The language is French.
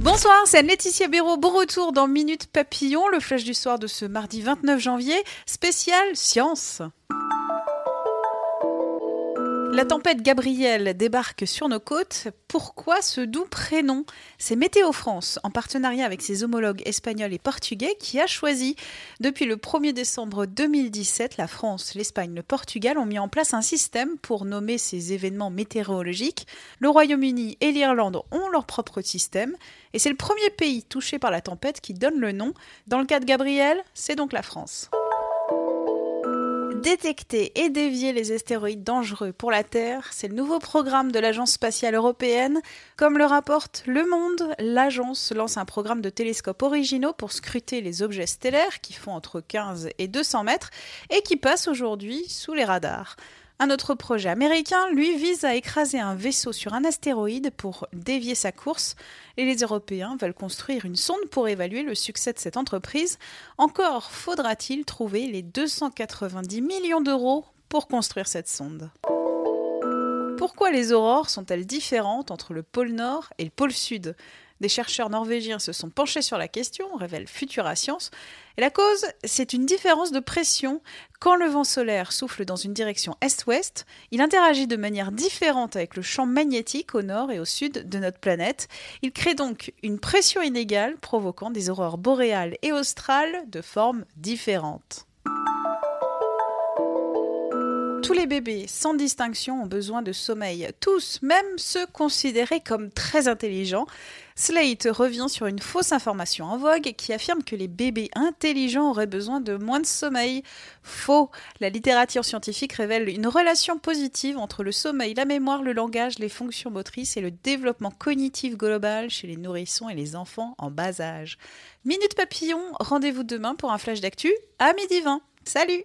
Bonsoir, c'est Laetitia Béraud. Bon retour dans Minute Papillon, le flash du soir de ce mardi 29 janvier, spécial science. La tempête Gabrielle débarque sur nos côtes. Pourquoi ce doux prénom? C'est Météo France, en partenariat avec ses homologues espagnols et portugais, qui a choisi. Depuis le 1er décembre 2017, la France, l'Espagne, le Portugal ont mis en place un système pour nommer ces événements météorologiques. Le Royaume-Uni et l'Irlande ont leur propre système. Et c'est le premier pays touché par la tempête qui donne le nom. Dans le cas de Gabrielle, c'est donc la France détecter et dévier les astéroïdes dangereux pour la Terre, c'est le nouveau programme de l'Agence spatiale européenne. Comme le rapporte Le Monde, l'agence lance un programme de télescopes originaux pour scruter les objets stellaires qui font entre 15 et 200 mètres et qui passent aujourd'hui sous les radars. Un autre projet américain, lui, vise à écraser un vaisseau sur un astéroïde pour dévier sa course. Et les Européens veulent construire une sonde pour évaluer le succès de cette entreprise. Encore faudra-t-il trouver les 290 millions d'euros pour construire cette sonde. Pourquoi les aurores sont-elles différentes entre le pôle Nord et le pôle Sud? Des chercheurs norvégiens se sont penchés sur la question, révèle Futura Science. Et la cause, c'est une différence de pression. Quand le vent solaire souffle dans une direction est-ouest, il interagit de manière différente avec le champ magnétique au nord et au sud de notre planète. Il crée donc une pression inégale, provoquant des aurores boréales et australes de formes différentes. Tous les bébés, sans distinction, ont besoin de sommeil. Tous, même ceux considérés comme très intelligents. Slate revient sur une fausse information en vogue qui affirme que les bébés intelligents auraient besoin de moins de sommeil. Faux. La littérature scientifique révèle une relation positive entre le sommeil, la mémoire, le langage, les fonctions motrices et le développement cognitif global chez les nourrissons et les enfants en bas âge. Minute Papillon, rendez-vous demain pour un flash d'actu à midi 20. Salut